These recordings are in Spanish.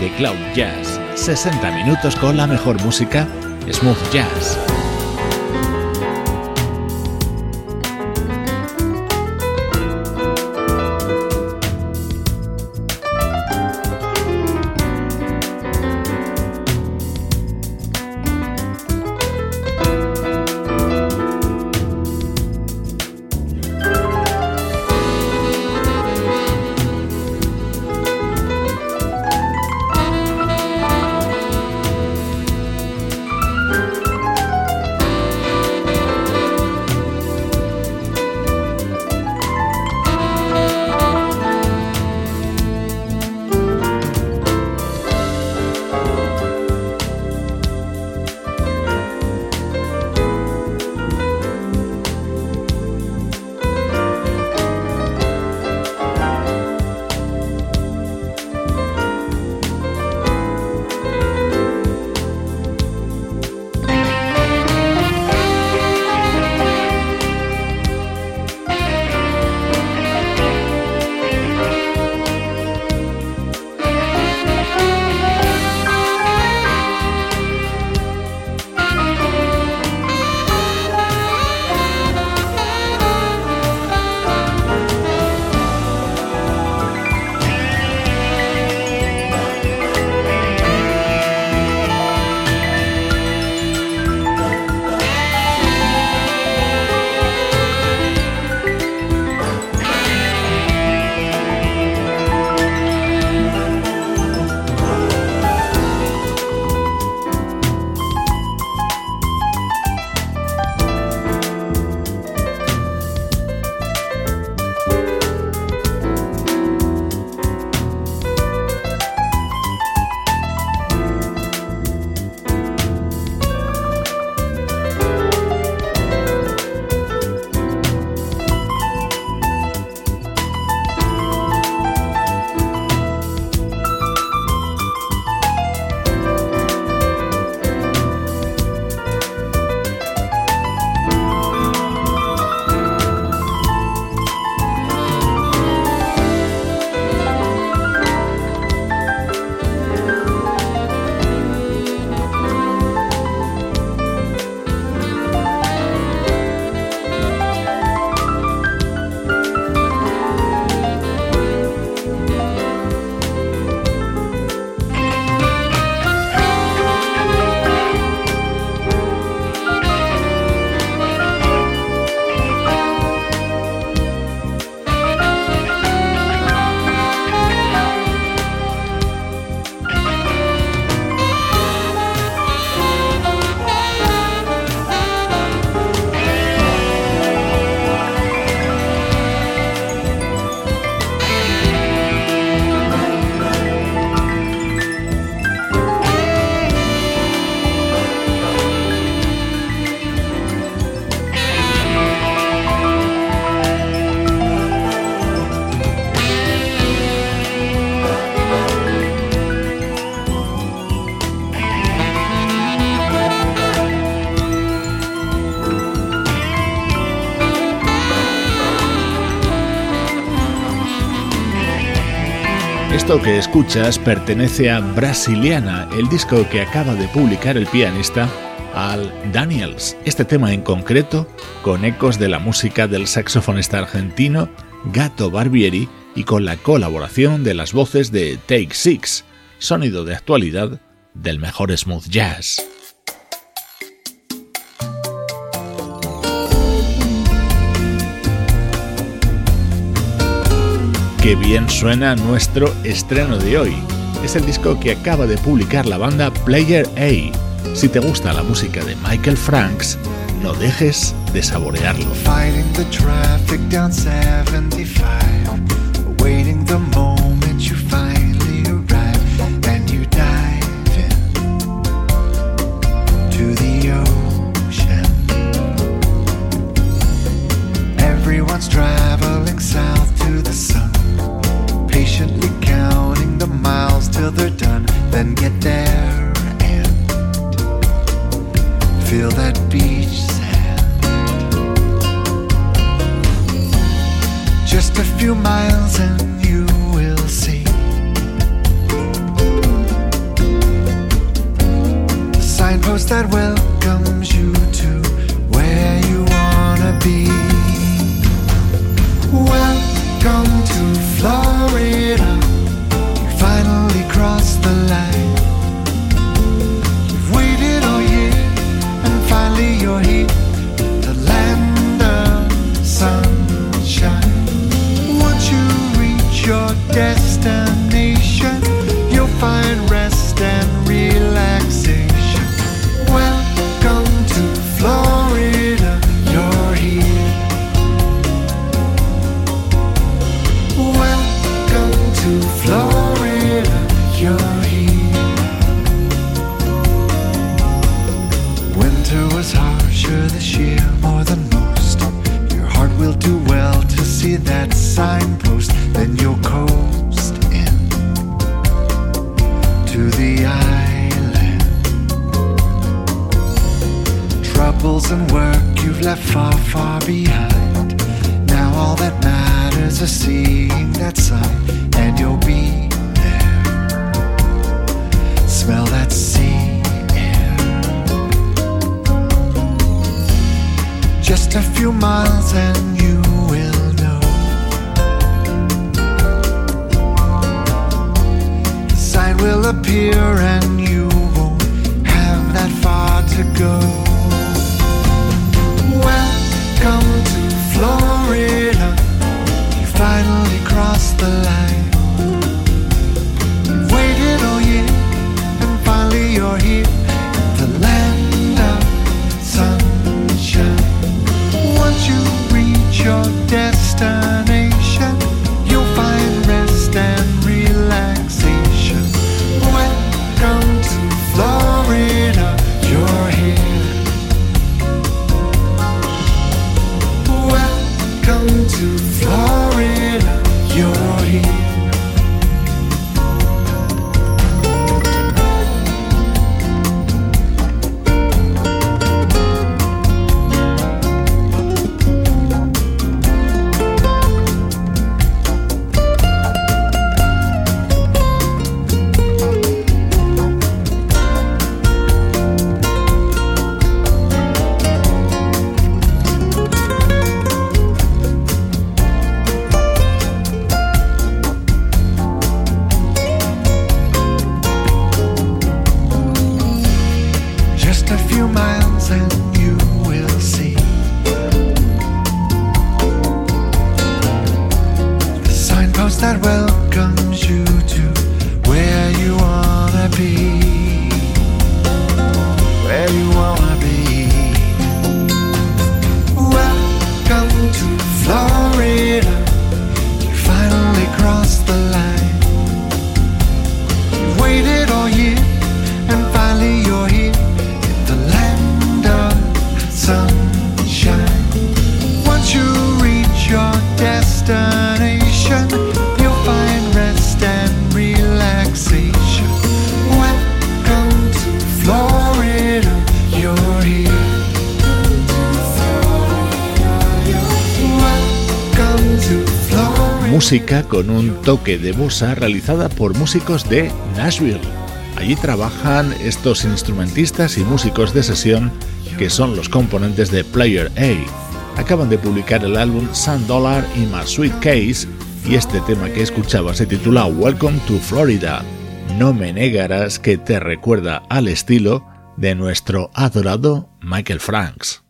de Cloud Jazz. 60 minutos con la mejor música, smooth jazz. Que escuchas pertenece a Brasiliana, el disco que acaba de publicar el pianista Al Daniels. Este tema en concreto, con ecos de la música del saxofonista argentino Gato Barbieri y con la colaboración de las voces de Take Six, sonido de actualidad del mejor smooth jazz. qué bien suena nuestro estreno de hoy. Es el disco que acaba de publicar la banda Player A. Si te gusta la música de Michael Franks, no dejes de saborearlo. Everyone's traveling south to the sun. miles till they're done, then get there and feel that beach sand. Just a few miles and música con un toque de bossa realizada por músicos de Nashville. Allí trabajan estos instrumentistas y músicos de sesión que son los componentes de Player A. Acaban de publicar el álbum Sun Dollar y My Sweet Case y este tema que escuchaba se titula Welcome to Florida. No me negarás que te recuerda al estilo de nuestro adorado Michael Franks.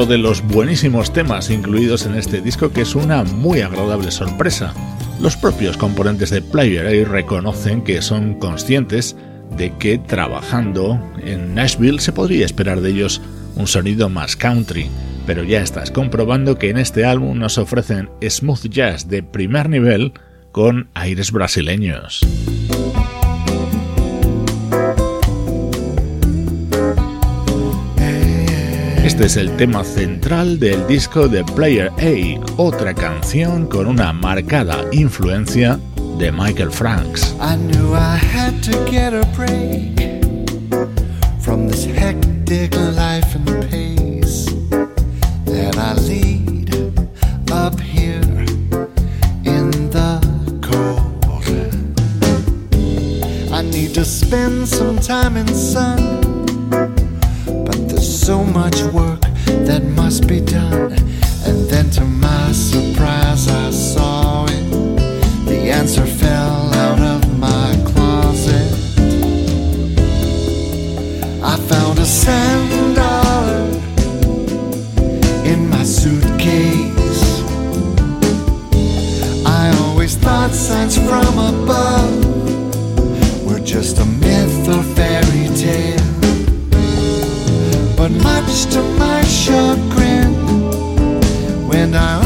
Otro de los buenísimos temas incluidos en este disco que es una muy agradable sorpresa. Los propios componentes de Player A reconocen que son conscientes de que trabajando en Nashville se podría esperar de ellos un sonido más country, pero ya estás comprobando que en este álbum nos ofrecen smooth jazz de primer nivel con aires brasileños. Este es el tema central del disco de Player A, otra canción con una marcada influencia de Michael Franks. I need to spend some time in sun, so much work that must be done. And then to my surprise, I saw it the answer fell out of my closet. I found a sand dollar in my suitcase. I always thought signs from above were just a myth or fairy tale. When I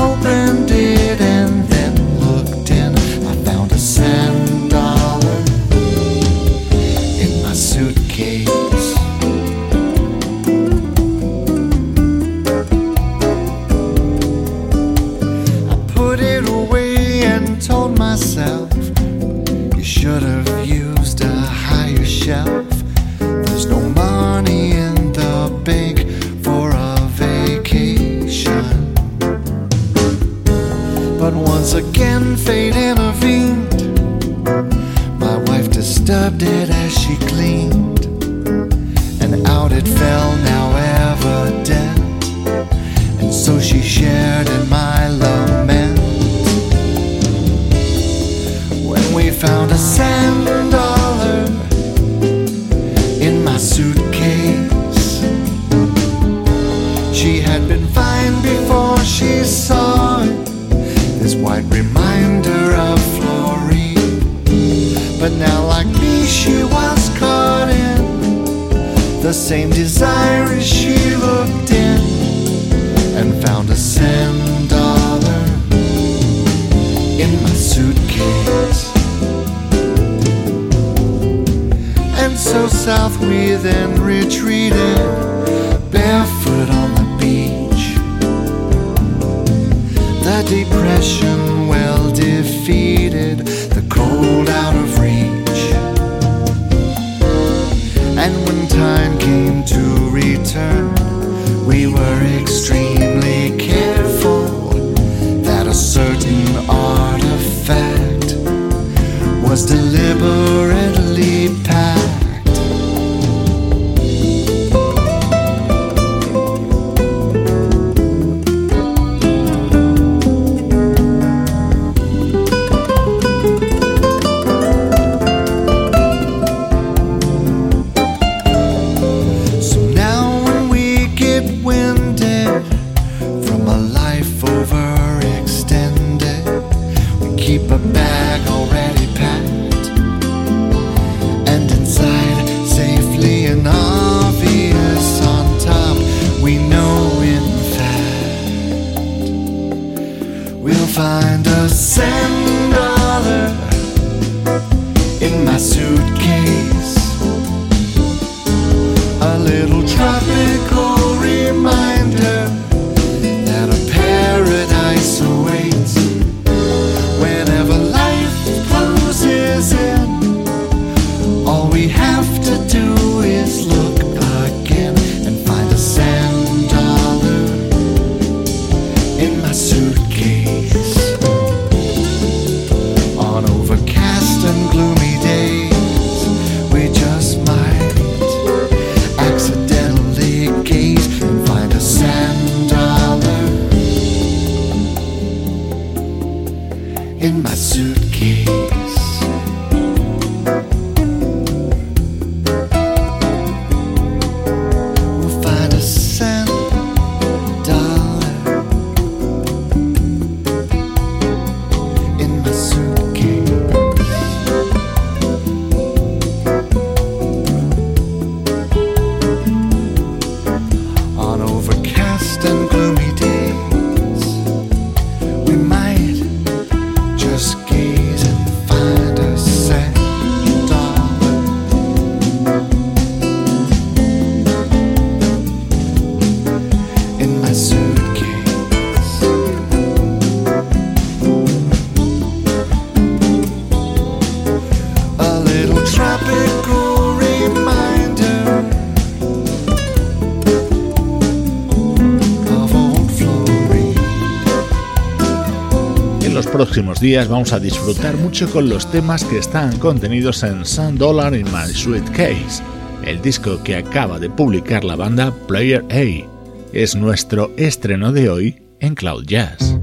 próximos días vamos a disfrutar mucho con los temas que están contenidos en Sun Dollar in My Sweet Case, el disco que acaba de publicar la banda Player A. Es nuestro estreno de hoy en Cloud Jazz.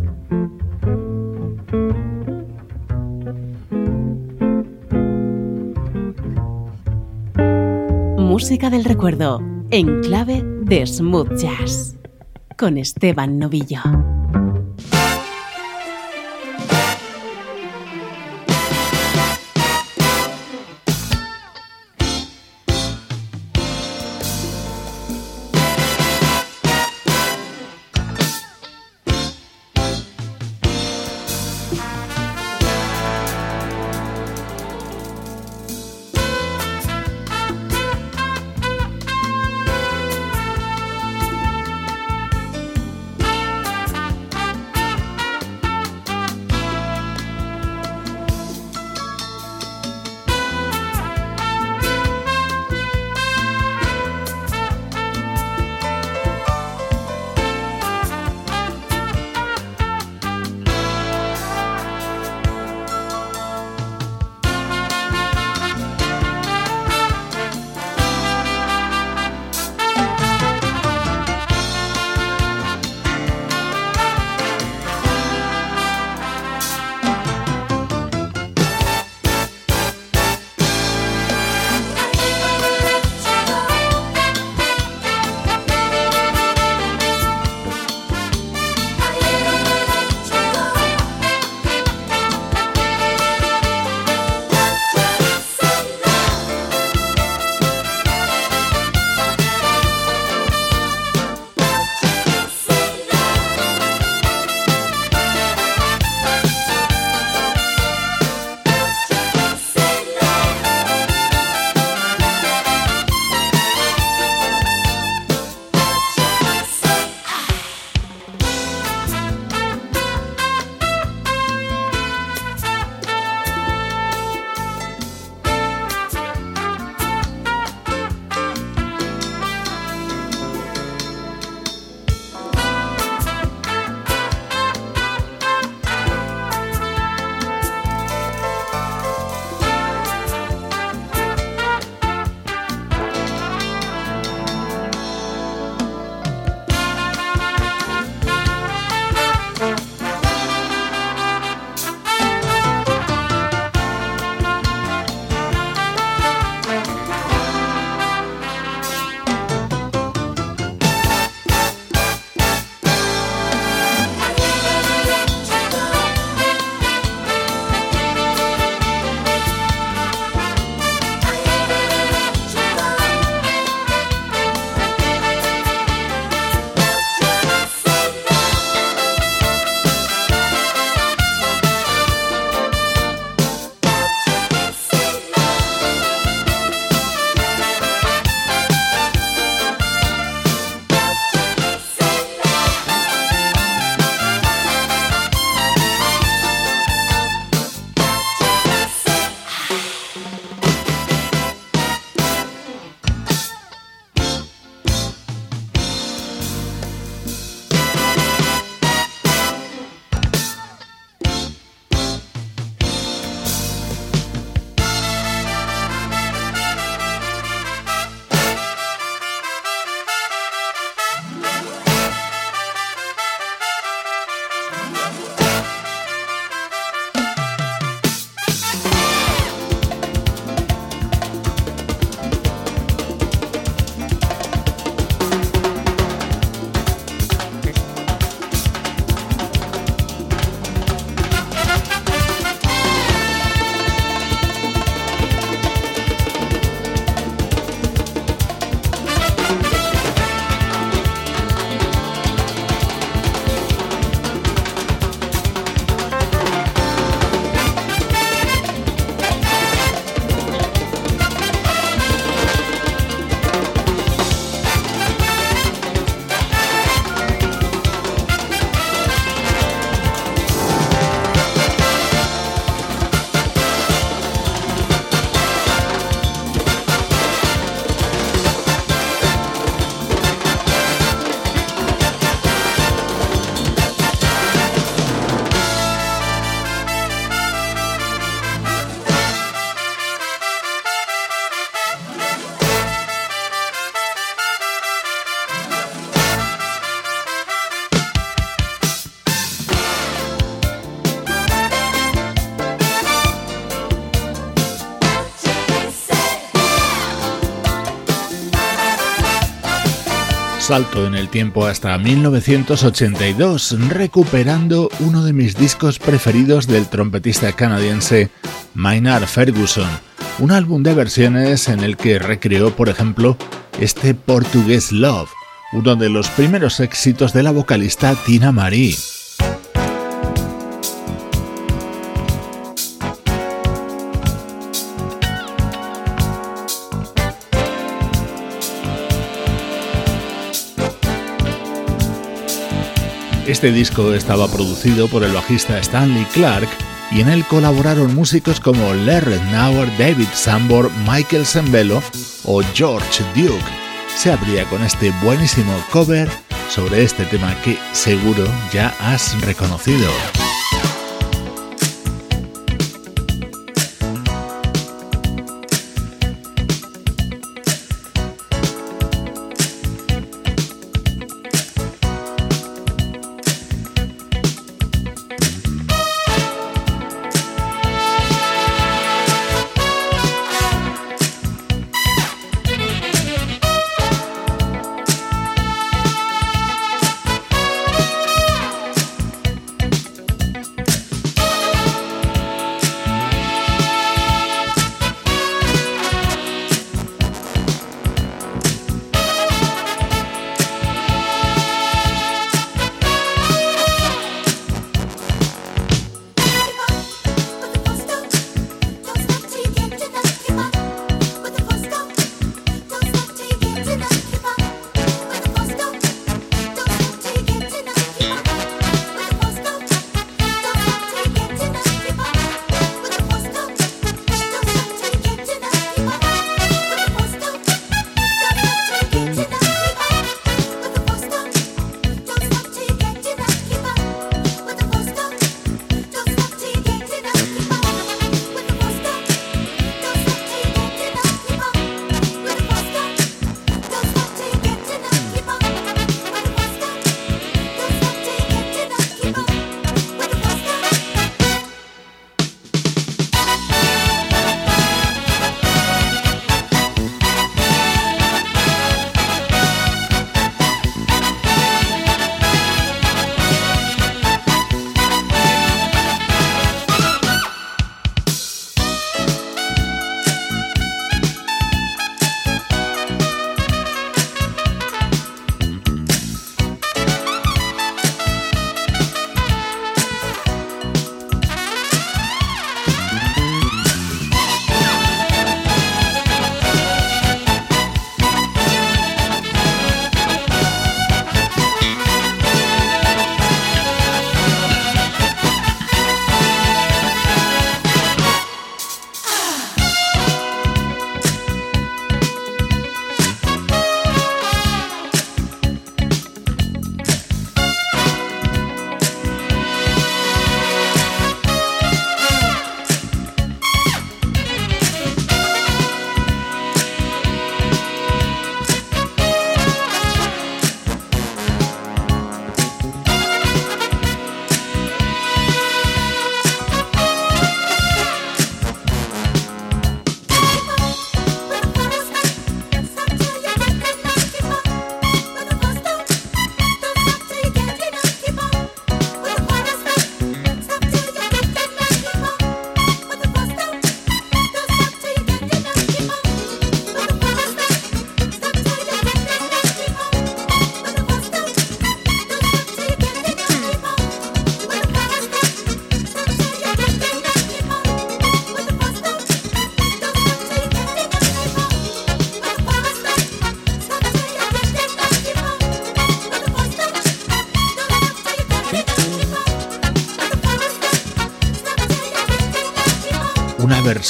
Música del recuerdo en clave de smooth jazz con Esteban Novillo. En el tiempo hasta 1982, recuperando uno de mis discos preferidos del trompetista canadiense Maynard Ferguson, un álbum de versiones en el que recreó, por ejemplo, este Portuguese Love, uno de los primeros éxitos de la vocalista Tina Marie. Este disco estaba producido por el bajista Stanley Clark y en él colaboraron músicos como Larry Nauer, David Sambor, Michael Sembello o George Duke. Se abría con este buenísimo cover sobre este tema que seguro ya has reconocido.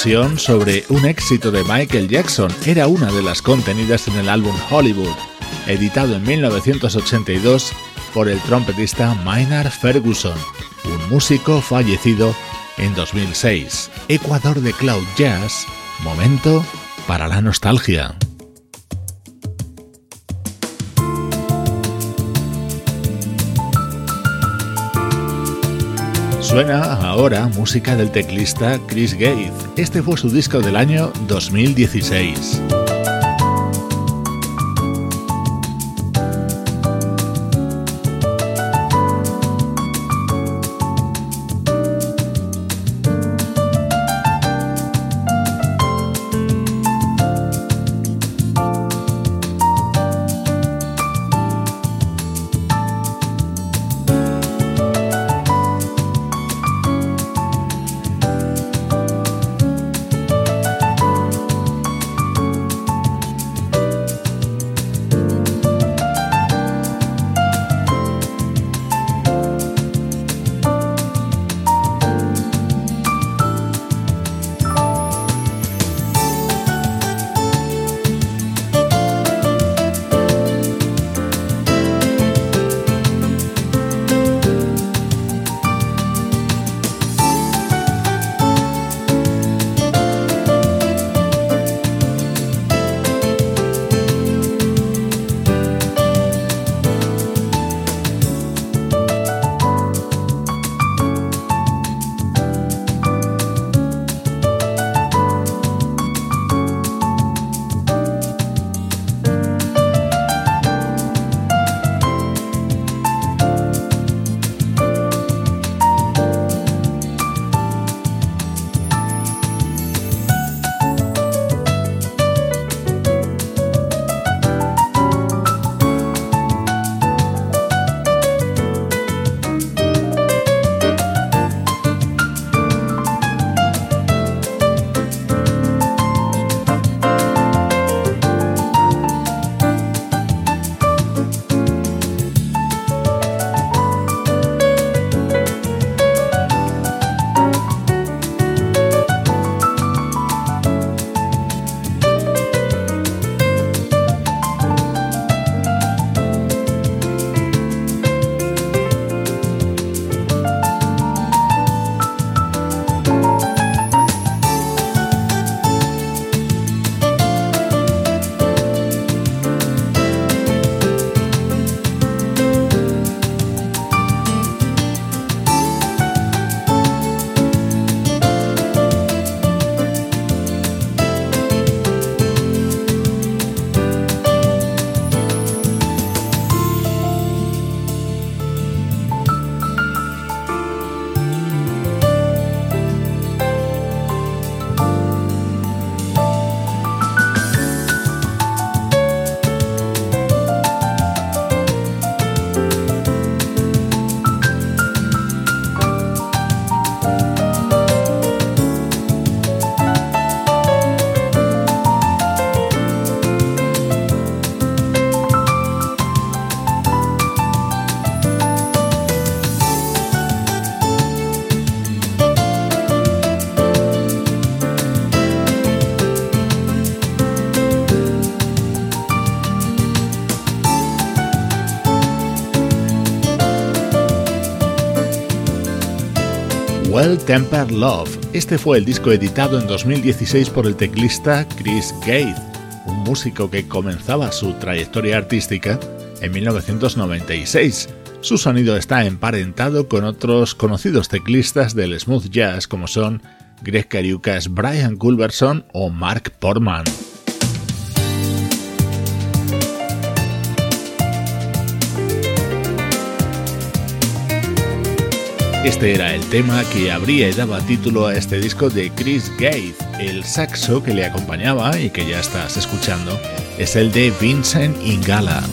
Sobre un éxito de Michael Jackson era una de las contenidas en el álbum Hollywood, editado en 1982 por el trompetista Maynard Ferguson, un músico fallecido en 2006. Ecuador de Cloud Jazz, momento para la nostalgia. Suena ahora música del teclista Chris Gates. Este fue su disco del año 2016. Well Tempered Love. Este fue el disco editado en 2016 por el teclista Chris Gate, un músico que comenzaba su trayectoria artística en 1996. Su sonido está emparentado con otros conocidos teclistas del smooth jazz como son Greg Cariucas, Brian Culberson o Mark Portman. Este era el tema que abría y daba título a este disco de Chris Gates. El saxo que le acompañaba y que ya estás escuchando es el de Vincent Ingala.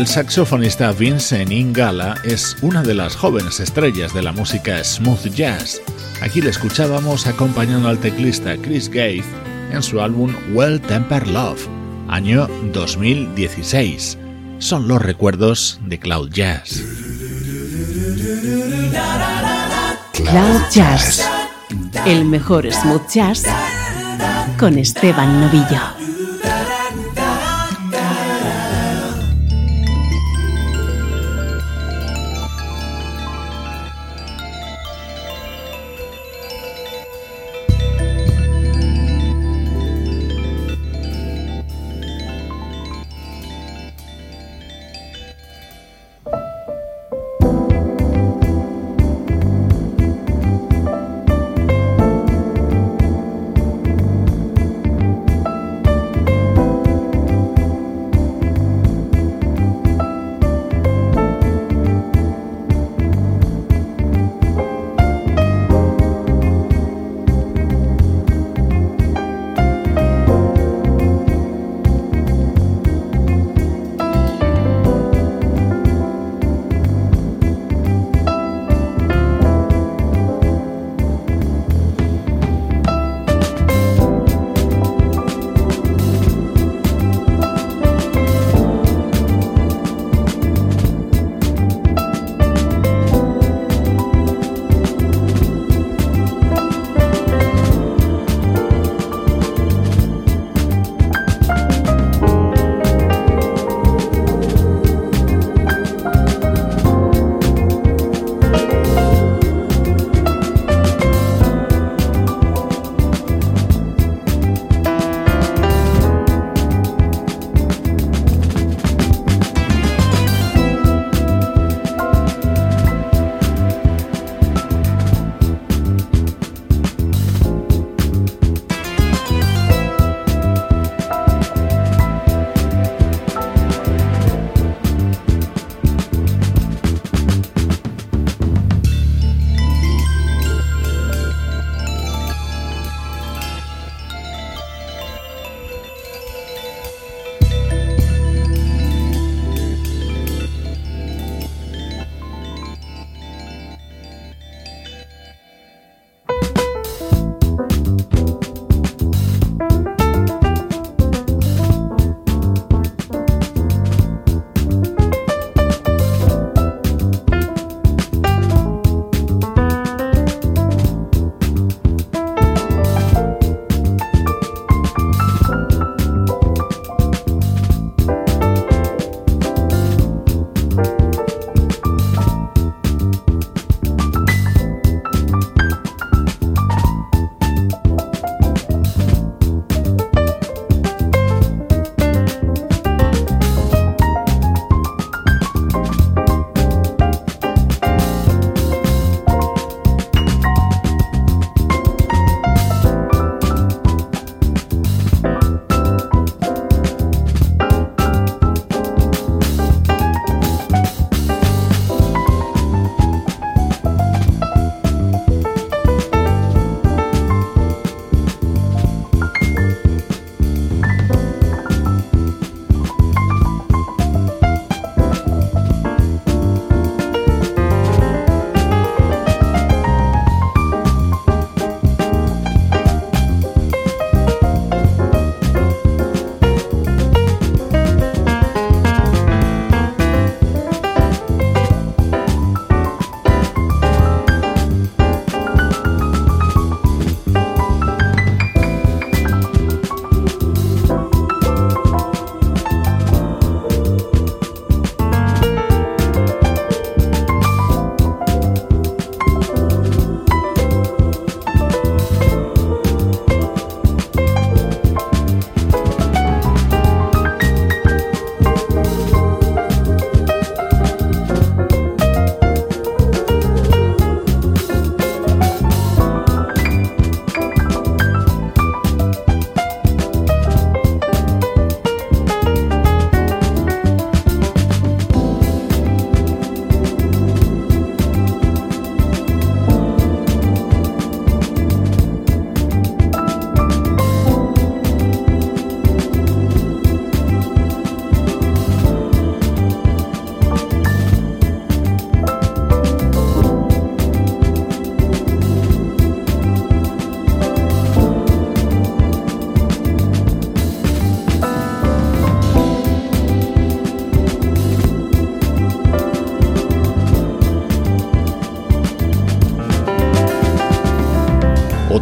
El saxofonista Vincent Ingala es una de las jóvenes estrellas de la música smooth jazz. Aquí le escuchábamos acompañando al teclista Chris Gates en su álbum Well Tempered Love, año 2016. Son los recuerdos de Cloud Jazz. Cloud Jazz, el mejor smooth jazz con Esteban Novillo.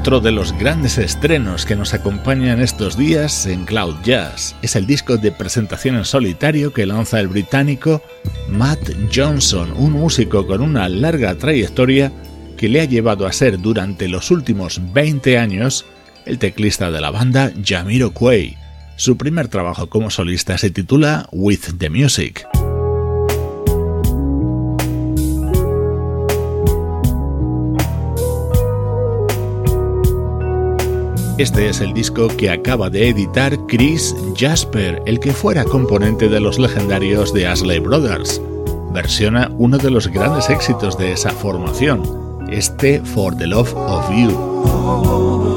Otro de los grandes estrenos que nos acompañan estos días en Cloud Jazz. Es el disco de presentación en solitario que lanza el británico Matt Johnson, un músico con una larga trayectoria que le ha llevado a ser durante los últimos 20 años el teclista de la banda Jamiroquai. Su primer trabajo como solista se titula With the Music. Este es el disco que acaba de editar Chris Jasper, el que fuera componente de los legendarios de Ashley Brothers. Versiona uno de los grandes éxitos de esa formación, este For the Love of You.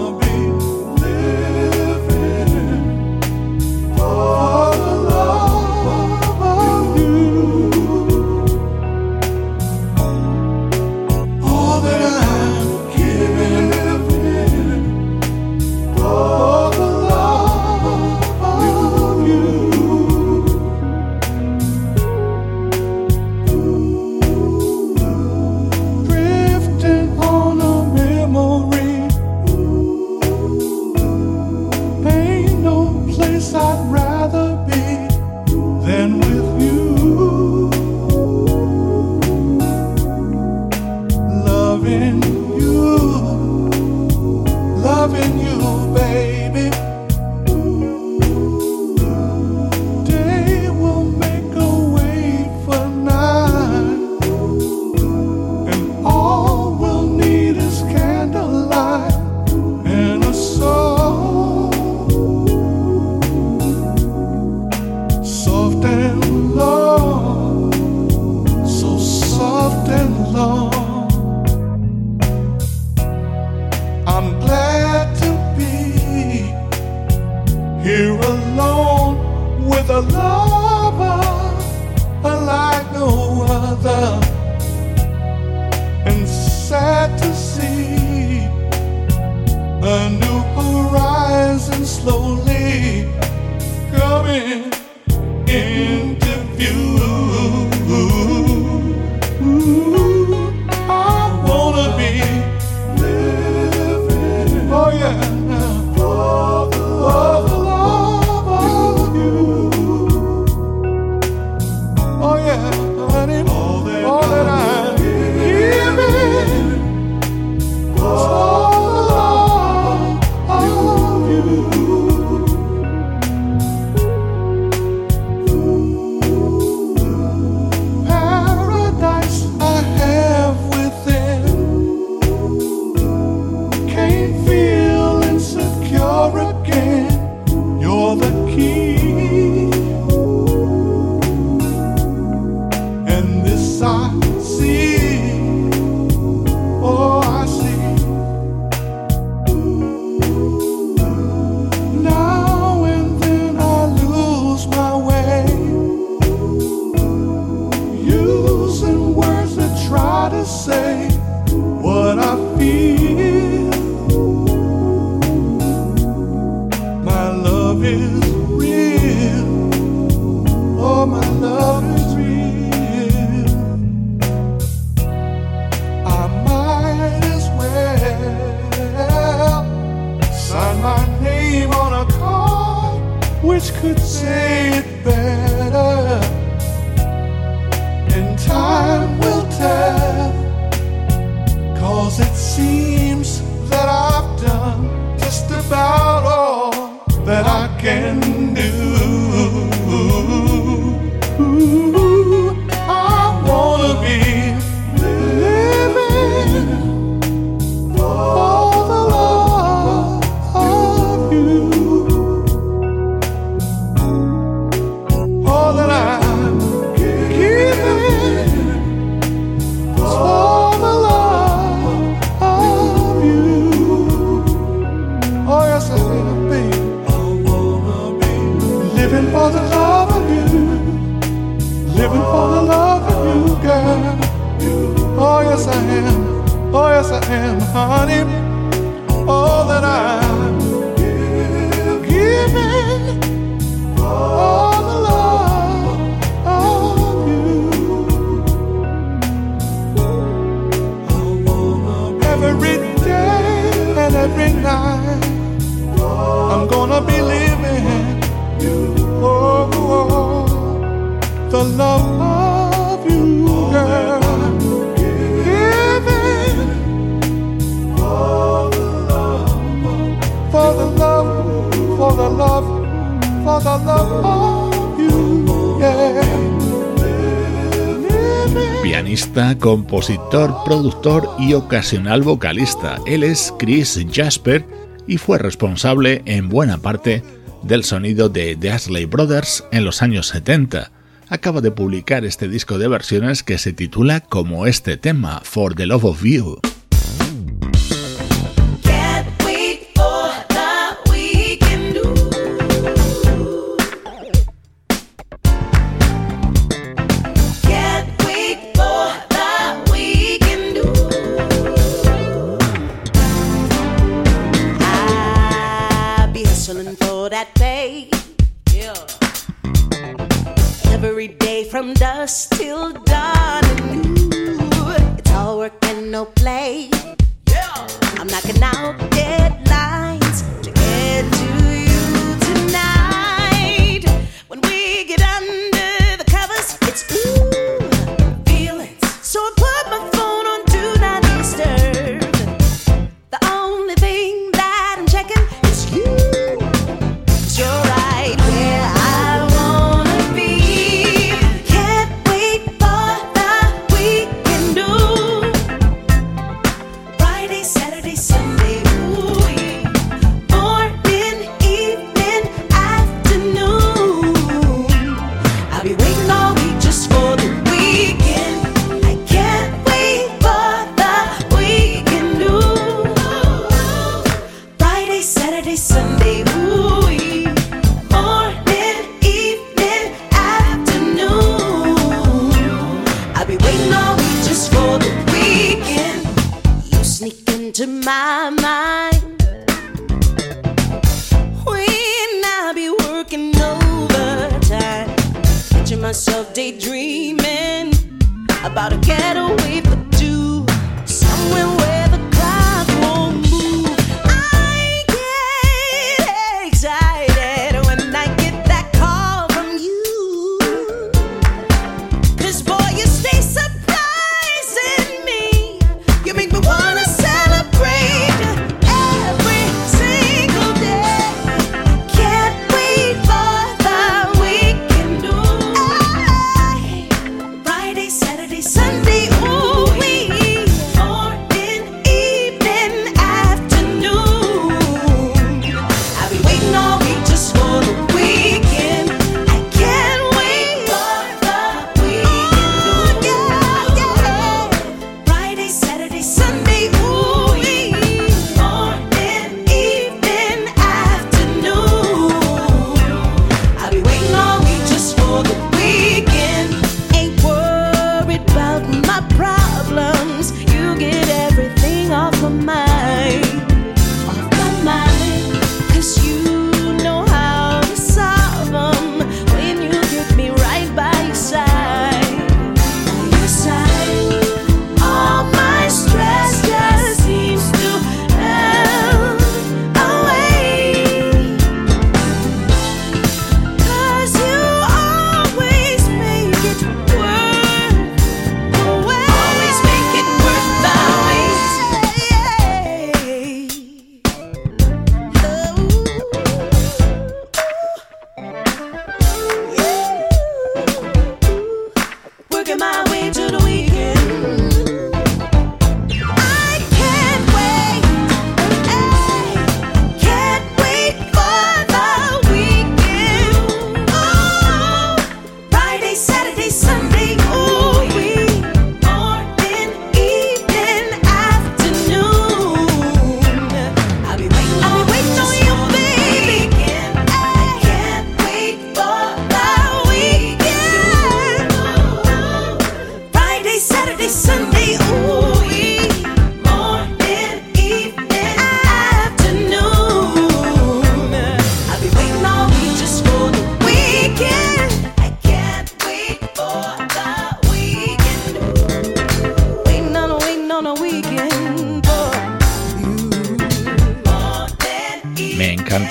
compositor, productor y ocasional vocalista. Él es Chris Jasper y fue responsable en buena parte del sonido de The Ashley Brothers en los años 70. Acaba de publicar este disco de versiones que se titula como este tema, For the Love of You. It's all work and no play. Yeah. I'm knocking out dead.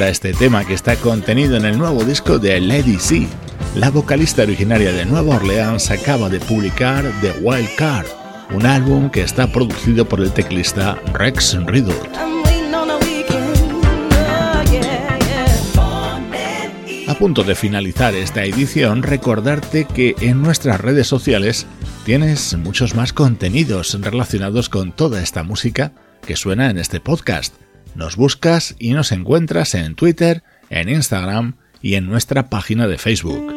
Encanta este tema que está contenido en el nuevo disco de Lady C. La vocalista originaria de Nueva Orleans acaba de publicar The Wild Card, un álbum que está producido por el teclista Rex Riddle. A punto de finalizar esta edición, recordarte que en nuestras redes sociales tienes muchos más contenidos relacionados con toda esta música que suena en este podcast. Nos buscas y nos encuentras en Twitter, en Instagram y en nuestra página de Facebook.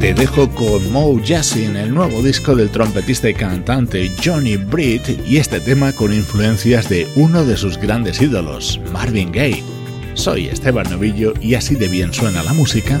Te dejo con Mo Jassin, el nuevo disco del trompetista y cantante Johnny Britt y este tema con influencias de uno de sus grandes ídolos, Marvin Gaye. Soy Esteban Novillo y así de bien suena la música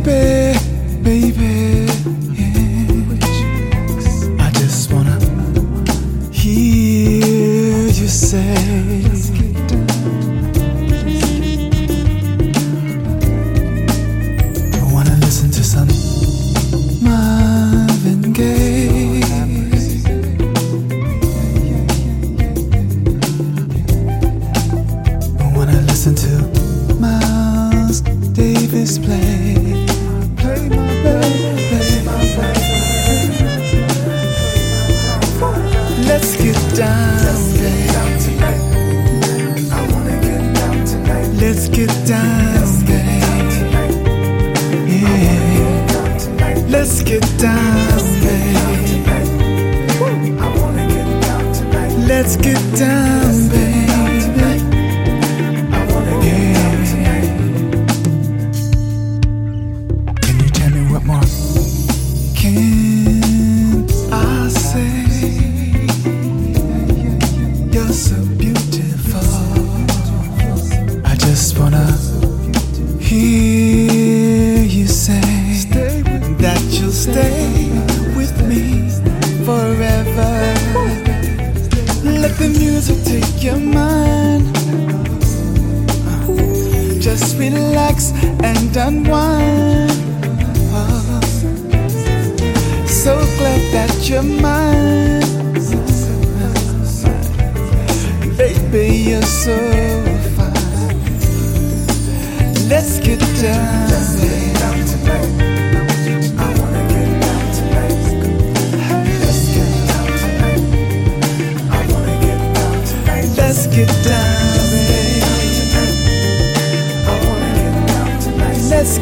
baby, baby. I just wanna hear you say.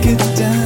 Get down.